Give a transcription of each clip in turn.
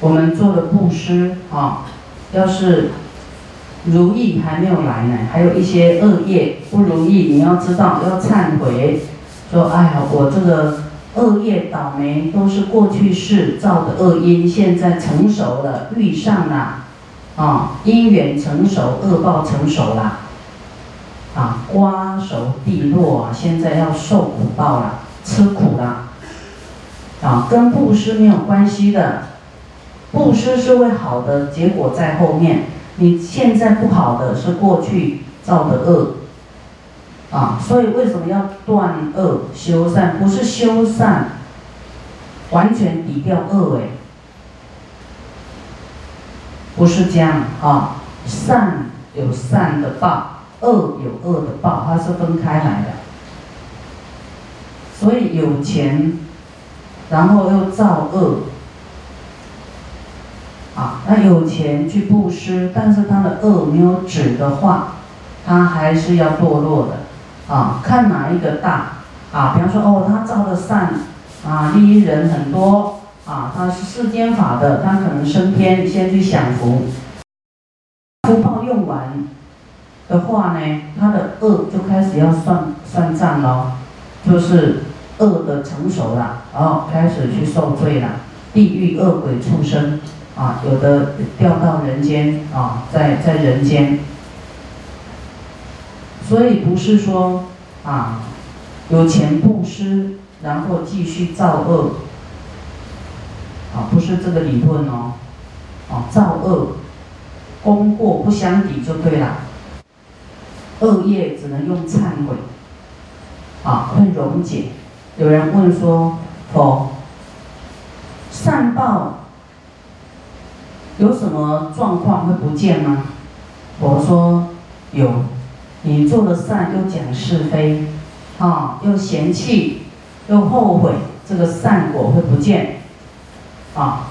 我们做的布施啊，要是如意还没有来呢，还有一些恶业不如意，你要知道要忏悔，说哎呀，我这个恶业倒霉都是过去世造的恶因，现在成熟了，遇上了，啊，因缘成熟，恶报成熟了，啊，瓜熟蒂落啊，现在要受苦报了，吃苦了，啊，跟布施没有关系的。布施是为好的结果在后面，你现在不好的是过去造的恶，啊，所以为什么要断恶修善？不是修善，完全抵掉恶哎，不是这样啊，善有善的报，恶有恶的报，它是分开来的。所以有钱，然后又造恶。啊，那有钱去布施，但是他的恶没有止的话，他还是要堕落的。啊，看哪一个大啊？比方说，哦，他造的善啊，利益人很多啊，他是世间法的，他可能升天先去享福，福报用完的话呢，他的恶就开始要算算账喽，就是恶的成熟了，然后开始去受罪了，地狱恶鬼畜生。啊，有的掉到人间啊，在在人间，所以不是说啊，有钱布施，然后继续造恶，啊，不是这个理论哦，啊，造恶，功过不相抵就对了，恶业只能用忏悔，啊，会溶解。有人问说，佛，善报。有什么状况会不见吗？我说有，你做的善又讲是非，啊，又嫌弃，又后悔，这个善果会不见，啊，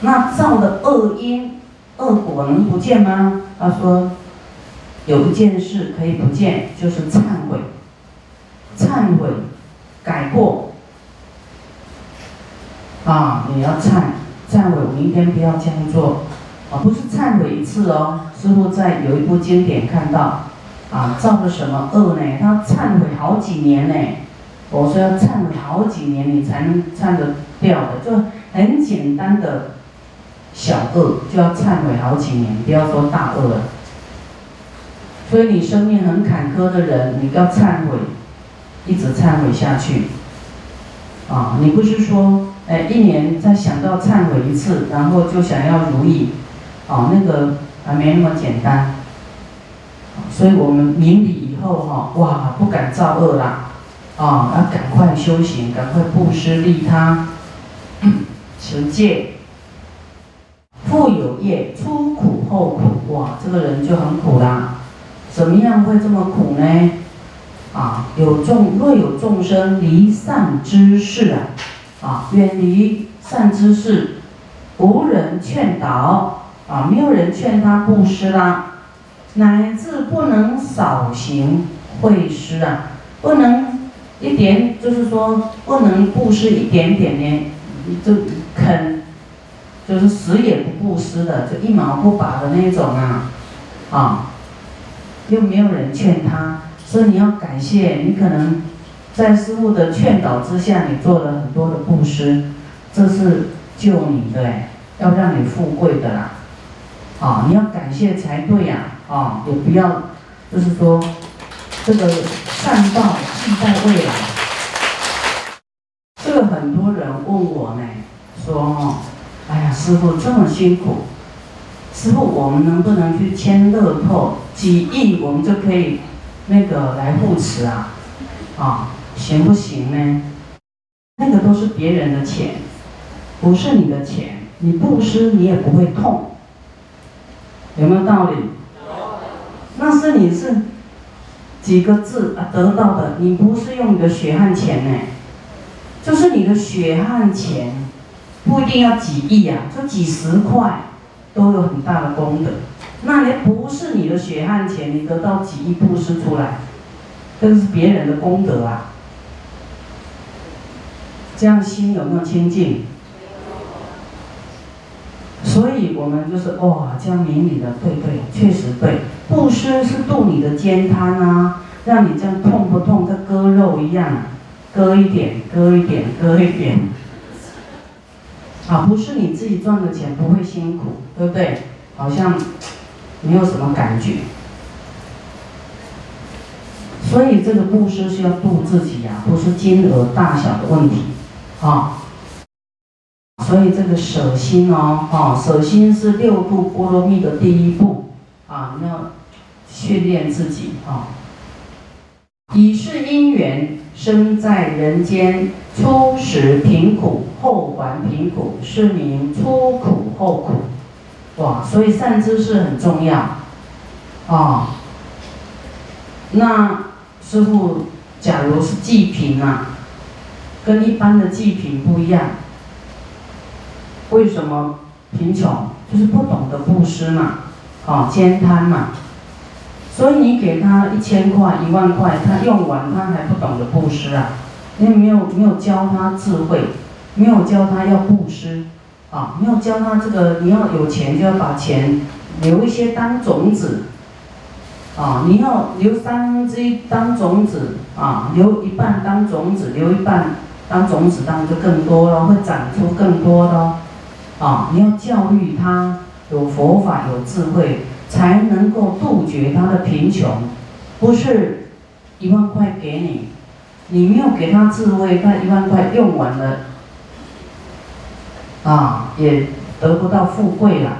那造的恶因、恶果能不见吗？他说，有一件事可以不见，就是忏悔，忏悔，改过，啊，你要忏。忏悔，明天不要这样做，啊，不是忏悔一次哦。师傅在有一部经典看到，啊，造了什么恶呢？他忏悔好几年呢。我说要忏悔好几年，你才能忏得掉的，就很简单的小恶就要忏悔好几年，不要说大恶了。所以你生命很坎坷的人，你要忏悔，一直忏悔下去，啊，你不是说。哎，一年再想到忏悔一次，然后就想要如意，哦，那个还没那么简单，所以我们明理以后哈，哇，不敢造恶啦，啊，要赶快修行，赶快布施利他，持戒，富有业，出苦后苦，哇，这个人就很苦啦，怎么样会这么苦呢？啊，有众若有众生离散之事啊。啊，远离善知识，无人劝导啊，没有人劝他布施啦，乃至不能少行会施啊，不能一点，就是说不能布施一点点呢，就肯，就是死也不布施的，就一毛不拔的那种啊，啊，又没有人劝他，所以你要感谢，你可能。在师傅的劝导之下，你做了很多的布施，这是救你的，要让你富贵的啦，啊，你要感谢才对呀，啊，也不要，就是说，这个善报尽在未来。这个很多人问我呢，说，哎呀，师傅这么辛苦，师傅我们能不能去签乐透几亿，我们就可以那个来护持啊，啊？行不行呢？那个都是别人的钱，不是你的钱。你布施你也不会痛，有没有道理？那是你是几个字啊得到的，你不是用你的血汗钱呢，就是你的血汗钱，不一定要几亿啊，就几十块都有很大的功德。那也不是你的血汗钱，你得到几亿布施出来，这是别人的功德啊。这样心有没有清净？所以我们就是哇，这样明理的，对对，确实对。布施是度你的肩瘫啊，让你这样痛不痛，跟割肉一样，割一点，割一点，割一点。啊，不是你自己赚的钱不会辛苦，对不对？好像没有什么感觉。所以这个布施是要度自己呀，不是金额大小的问题，啊。所以这个舍心哦，啊，舍心是六度波罗蜜的第一步，啊，你要训练自己啊。以是因缘生在人间，初时贫苦，后还贫苦，是名初苦后苦。哇，所以善知识很重要，啊。那师傅，假如是济贫啊，跟一般的济贫不一样。为什么贫穷？就是不懂得布施嘛，啊，兼贪嘛。所以你给他一千块、一万块，他用完他还不懂得布施啊，你没有没有教他智慧，没有教他要布施，啊，没有教他这个你要有钱就要把钱留一些当种子，啊，你要留三分之一当种子，啊，留一半当种子，留一半当种子，当然就更多了，会长出更多的。啊，你要教育他有佛法有智慧，才能够杜绝他的贫穷。不是一万块给你，你没有给他智慧，他一万块用完了，啊，也得不到富贵了。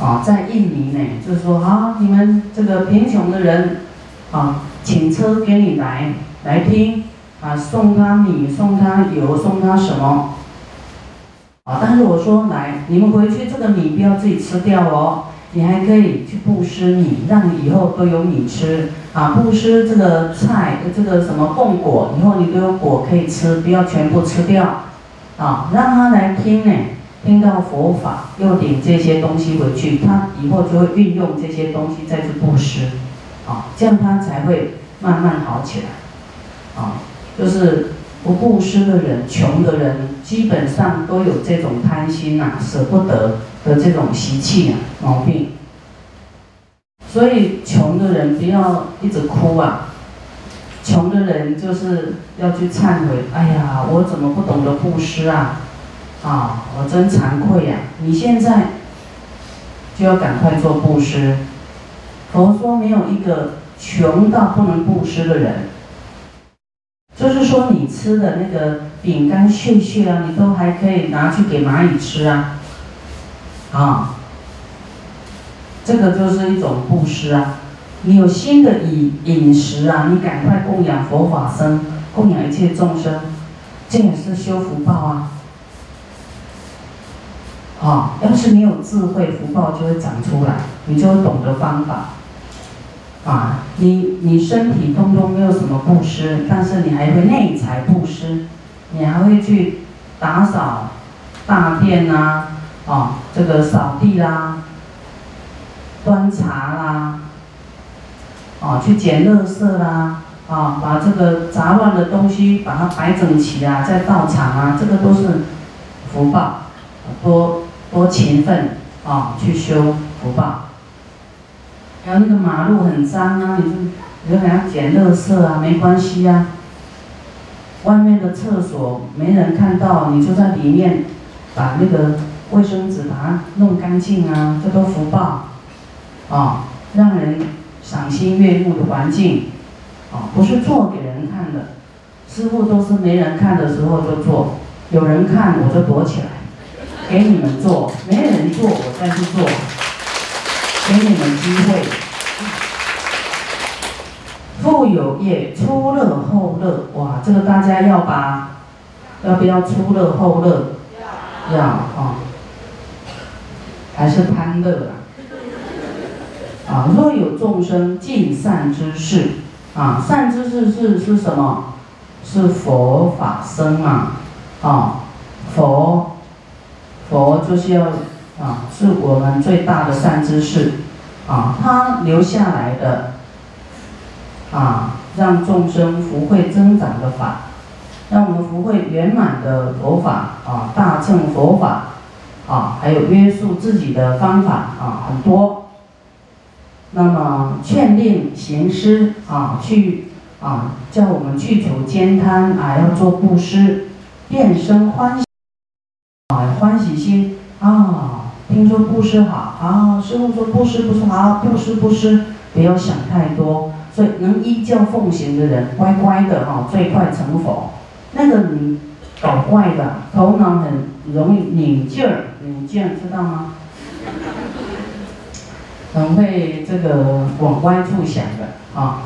啊，在印尼呢，就是说啊，你们这个贫穷的人，啊，请车给你来来听，啊，送他米，送他油，送他什么？啊！但是我说来，你们回去这个米不要自己吃掉哦，你还可以去布施米，让你以后都有米吃啊！布施这个菜，这个什么供果，以后你都有果可以吃，不要全部吃掉啊！让他来听呢，听到佛法，又领这些东西回去，他以后就会运用这些东西再去布施啊，这样他才会慢慢好起来啊，就是。不布施的人，穷的人，基本上都有这种贪心呐、舍不得的这种习气啊、毛病。所以穷的人不要一直哭啊，穷的人就是要去忏悔。哎呀，我怎么不懂得布施啊？啊，我真惭愧呀！你现在就要赶快做布施。佛说没有一个穷到不能布施的人。就是说，你吃的那个饼干屑屑啊，你都还可以拿去给蚂蚁吃啊，啊，这个就是一种布施啊。你有新的饮饮食啊，你赶快供养佛法僧，供养一切众生，这也是修福报啊。啊，要是你有智慧，福报就会长出来，你就会懂得方法。啊，你你身体通通没有什么布施，但是你还会内财布施，你还会去打扫大殿呐，啊，这个扫地啦，端茶啦，啊，去捡垃圾啦，啊，把这个杂乱的东西把它摆整齐啊，在道场啊，这个都是福报，多多勤奋啊，去修福报。还有那个马路很脏啊，你就你就还要捡垃圾啊，没关系呀。外面的厕所没人看到，你就在里面把那个卫生纸把它弄干净啊，这都福报啊，让人赏心悦目的环境啊，不是做给人看的。师傅都是没人看的时候就做，有人看我就躲起来，给你们做，没人做我再去做。给你们机会，富有业，初乐后乐，哇，这个大家要吧？要不要初乐后乐？要，要啊，还是贪乐啊？啊，若有众生尽善之事，啊，善之事是是什么？是佛法僧嘛？啊，佛，佛就是要。啊，是我们最大的善知识，啊，他留下来的，啊，让众生福慧增长的法，让我们福慧圆满的佛法，啊，大乘佛法，啊，还有约束自己的方法啊，很多。那么劝令行施啊，去啊，叫我们去除兼贪啊，要做布施，变生欢喜啊，欢喜心啊。听说布施好啊，师傅说布施不是好，布施布施，不要想太多。所以能依教奉行的人，乖乖的哈，最快成佛。那个你搞怪的，头脑很容易拧劲儿，拧劲儿知道吗？很会这个往歪处想的啊。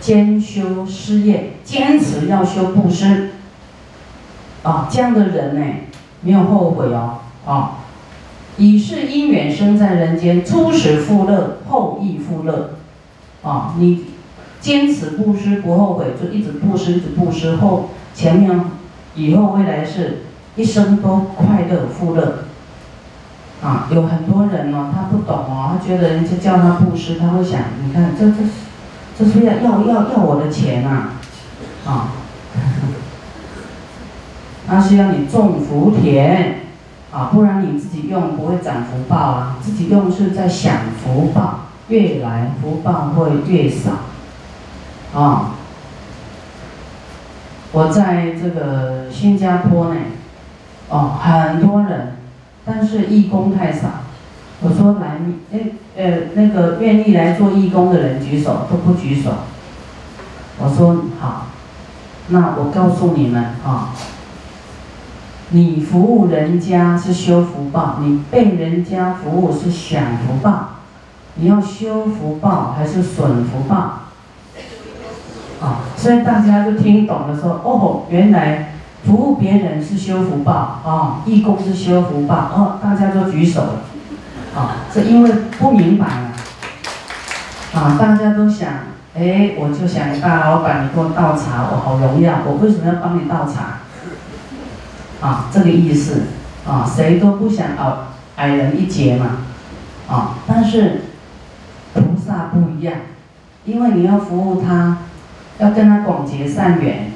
兼修施业，坚持要修布施啊，这样的人呢，没有后悔哦啊。以是因缘生在人间，初始富乐，后亦富乐啊。你坚持布施不后悔，就一直布施，一直布施后，前面以后未来是一生都快乐富乐。啊，有很多人哦，他不懂哦，他觉得人家叫他布施，他会想，你看这这，这是要要要要我的钱啊，啊，那是要你种福田，啊，不然你自己用不会长福报啊，自己用是在享福报，越来福报会越少，啊，我在这个新加坡呢，哦，很多人。但是义工太少，我说来，哎，呃，那个愿意来做义工的人举手，都不举手。我说好，那我告诉你们啊，你服务人家是修福报，你被人家服务是享福报，你要修福报还是损福报？啊，所以大家就听懂了，说哦，原来。服务别人是修福报啊，义工是修福报哦，大家都举手了，啊，这因为不明白了，啊，大家都想，哎，我就想大老板，你给我倒茶，我好荣耀，我为什么要帮你倒茶？啊，这个意思，啊，谁都不想哦，矮人一截嘛，啊，但是菩萨不一样，因为你要服务他，要跟他广结善缘。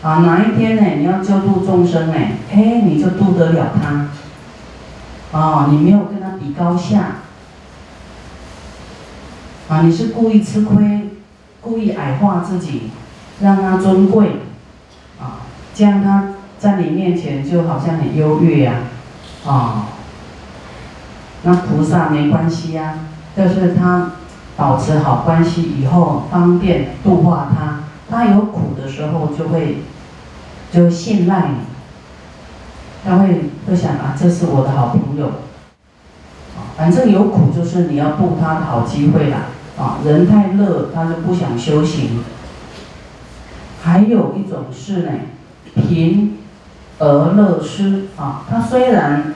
啊，哪一天呢？你要救度众生呢？哎，你就度得了他。哦，你没有跟他比高下。啊，你是故意吃亏，故意矮化自己，让他尊贵。啊，这样他在你面前就好像很优越呀。啊，那菩萨没关系呀，就是他保持好关系以后，方便度化他。他有苦的时候，就会就信赖你，他会会想啊，这是我的好朋友，反正有苦就是你要度他的好机会啦，啊，人太乐，他就不想修行。还有一种是呢，贫而乐施啊，他虽然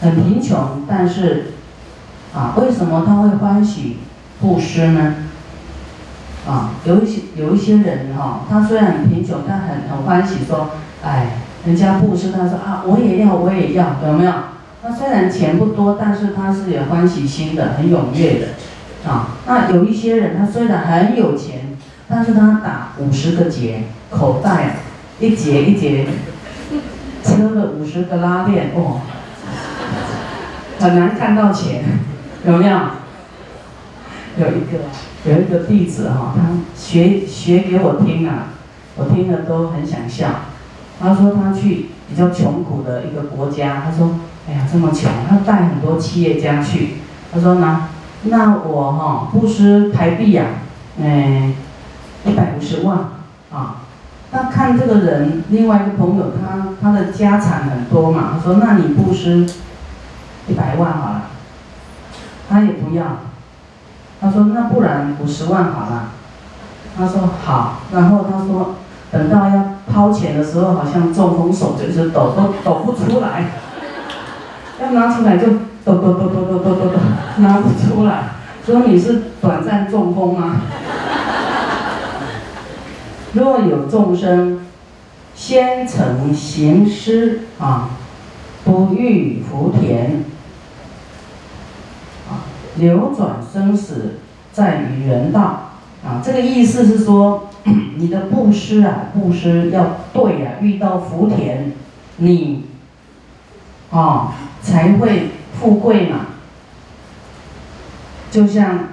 很贫穷，但是啊，为什么他会欢喜布施呢？啊，有一些有一些人哈，他虽然很贫穷，但很很欢喜说，哎，人家布施，他说啊，我也要，我也要，有没有？他虽然钱不多，但是他是有欢喜心的，很踊跃的，啊，那有一些人，他虽然很有钱，但是他打五十个结，口袋一节一节，车了五十个拉链，哦，很难看到钱，有没有？有一个。有一个弟子哈，他学学给我听啊，我听了都很想笑。他说他去比较穷苦的一个国家，他说，哎呀这么穷，他带很多企业家去。他说呢，那我哈布施台币呀，哎，一百五十万啊。那看这个人，另外一个朋友他他的家产很多嘛，他说那你布施一百万好了，他也不要。他说：“那不然五十万好了。”他说：“好。”然后他说：“等到要掏钱的时候，好像中风手就是抖都抖不出来，要拿出来就抖抖抖抖抖抖抖抖，拿不出来。说你是短暂中风吗？若有众生先成行施啊，不欲福田。”啊流转生死在于人道啊，这个意思是说，你的布施啊，布施要对啊，遇到福田，你啊，才会富贵嘛。就像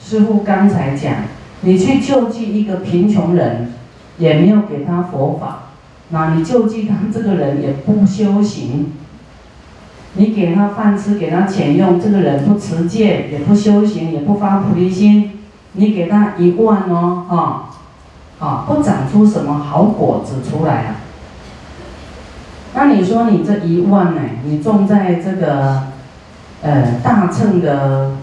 师傅刚才讲，你去救济一个贫穷人，也没有给他佛法，那你救济他这个人也不修行。你给他饭吃，给他钱用，这个人不持戒，也不修行，也不发菩提心，你给他一万哦，哈，啊，不长出什么好果子出来啊。那你说你这一万呢？你种在这个，呃，大乘的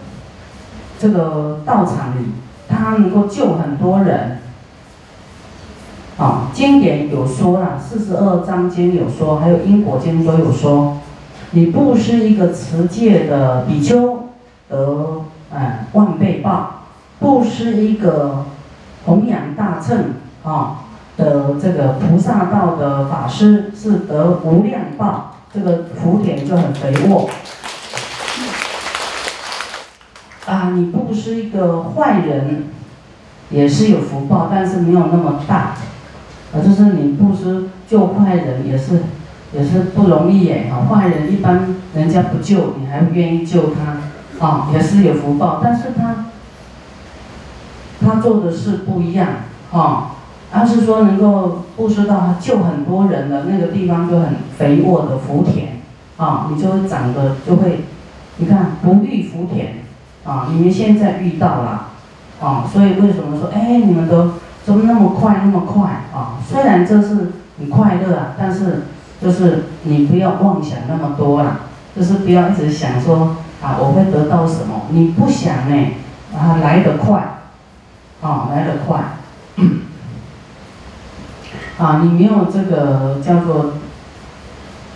这个道场里，他能够救很多人。啊，经典有说了，四十二章经有说，还有因果经都有说。你布施一个持戒的比丘得哎万倍报，布施一个弘扬大乘啊的这个菩萨道的法师是得无量报，这个福田就很肥沃。啊，你布施一个坏人也是有福报，但是没有那么大，啊，就是你布施救坏人也是。也是不容易耶，啊，坏人一般人家不救，你还愿意救他，啊，也是有福报，但是他，他做的事不一样，啊，他是说能够布施到救很多人的那个地方就很肥沃的福田，啊，你就会长得就会，你看不遇福田，啊，你们现在遇到了，啊，所以为什么说，哎，你们都怎么那么快那么快，啊，虽然这是很快乐啊，但是。就是你不要妄想那么多啦，就是不要一直想说啊我会得到什么，你不想呢，啊来得快，啊来得快，啊你没有这个叫做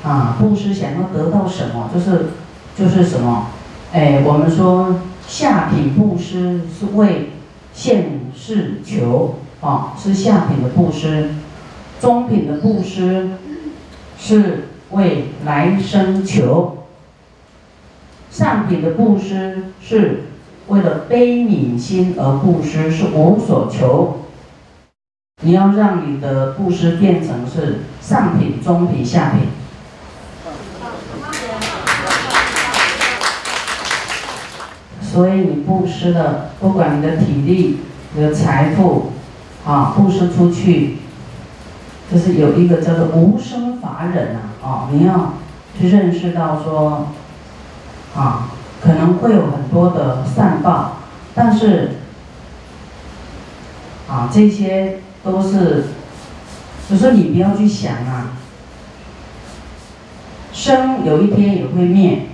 啊布施想要得到什么，就是就是什么，哎我们说下品布施是为现世求啊是下品的布施，中品的布施。是为来生求，上品的布施是为了悲悯心而布施，是无所求。你要让你的布施变成是上品、中品、下品。所以你布施的，不管你的体力、你的财富，啊，布施出去。就是有一个叫做无生法忍啊，哦，你要去认识到说，啊，可能会有很多的善报，但是，啊，这些都是，就是你不要去想啊，生有一天也会灭，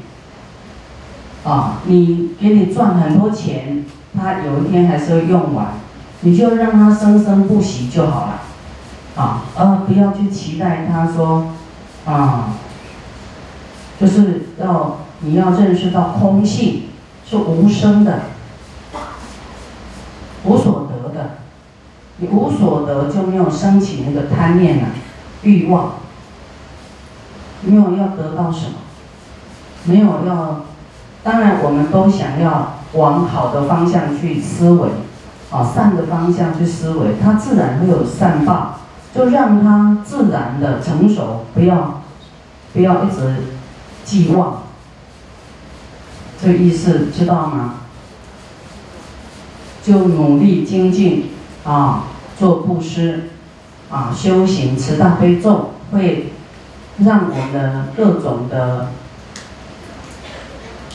啊，你给你赚很多钱，他有一天还是会用完，你就让他生生不息就好了。啊，而不要去期待他说，啊，就是要你要认识到空性是无声的，无所得的，你无所得就没有升起那个贪念了，欲望，没有要得到什么，没有要，当然我们都想要往好的方向去思维，啊，善的方向去思维，它自然会有善报。就让它自然的成熟，不要，不要一直寄望。这意思知道吗？就努力精进啊，做布施啊，修行持大悲咒，会让我们的各种的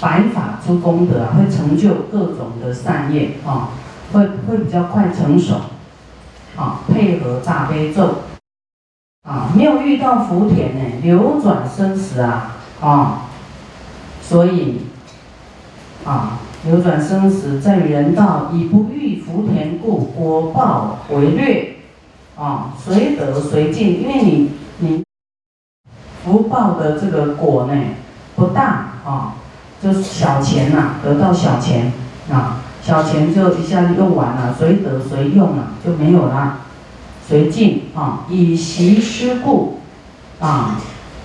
白法出功德啊，会成就各种的善业啊，会会比较快成熟。啊，配合大悲咒，啊，没有遇到福田呢，流转生死啊，啊，所以，啊，流转生死在人道，以不遇福田故，果报为劣，啊，随得随尽，因为你你福报的这个果呢不大啊，就是小钱呐，得到小钱啊。小钱就一下子用完了，随得随用了就没有了，随尽啊，以习施故啊，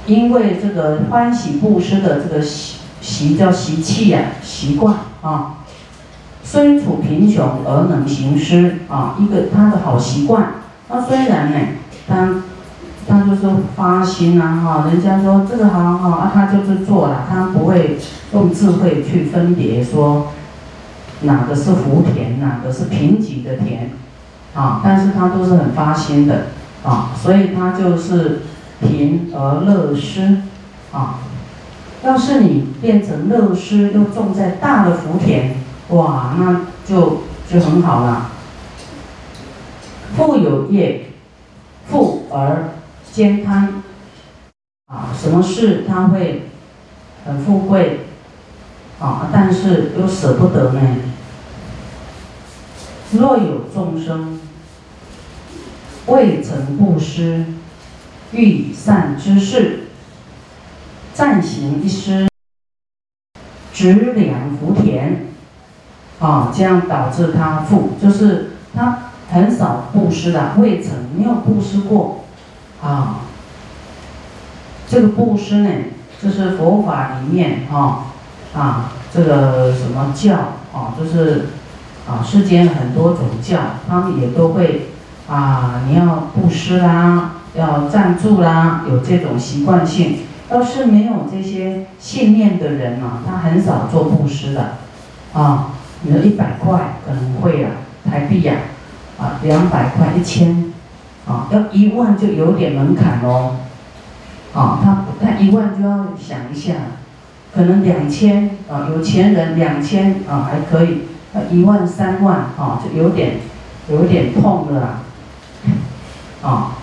因为这个欢喜布施的这个习习叫习气呀，习惯啊，虽处贫穷而能行施啊，一个他的好习惯。那虽然呢，他他就是发心啊，哈，人家说这个好好啊，他就是做了，他不会用智慧去分别说哪个是福田，哪个是贫瘠的田，啊，但是他都是很发心的，啊，所以他就是贫而乐施，啊，要是你变成乐施，又种在大的福田，哇，那就就很好了。富有业，富而。兼贪啊，什么事他会很富贵啊，但是又舍不得呢。若有众生未曾布施，欲善之事，暂行一施，直两福田啊，这样导致他富，就是他很少布施的，未曾没有布施过。啊，这个布施呢，就是佛法里面哈啊，这个什么教啊，就是啊，世间很多种教，他们也都会啊，你要布施啦，要赞助啦，有这种习惯性。要是没有这些信念的人啊，他很少做布施的啊。你说一百块可能会啊，台币呀，啊，两百块、一千。啊，要一万就有点门槛哦。啊，他他一万就要想一下，可能两千啊，有钱人两千啊还可以，啊一万三万啊就有点有点痛了啦。啊，